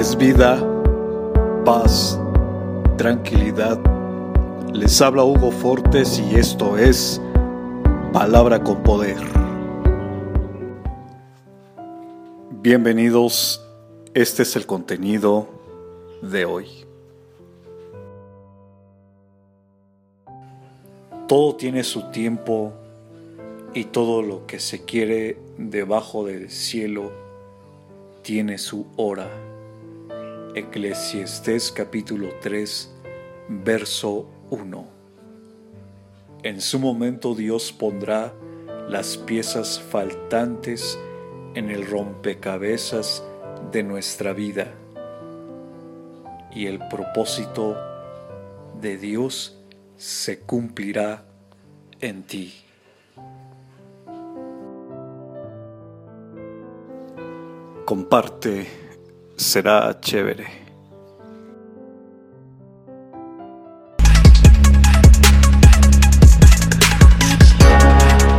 es vida, paz, tranquilidad. Les habla Hugo Fortes y esto es Palabra con Poder. Bienvenidos, este es el contenido de hoy. Todo tiene su tiempo y todo lo que se quiere debajo del cielo tiene su hora. Eclesiastés capítulo 3, verso 1. En su momento Dios pondrá las piezas faltantes en el rompecabezas de nuestra vida y el propósito de Dios se cumplirá en ti. Comparte, será chévere.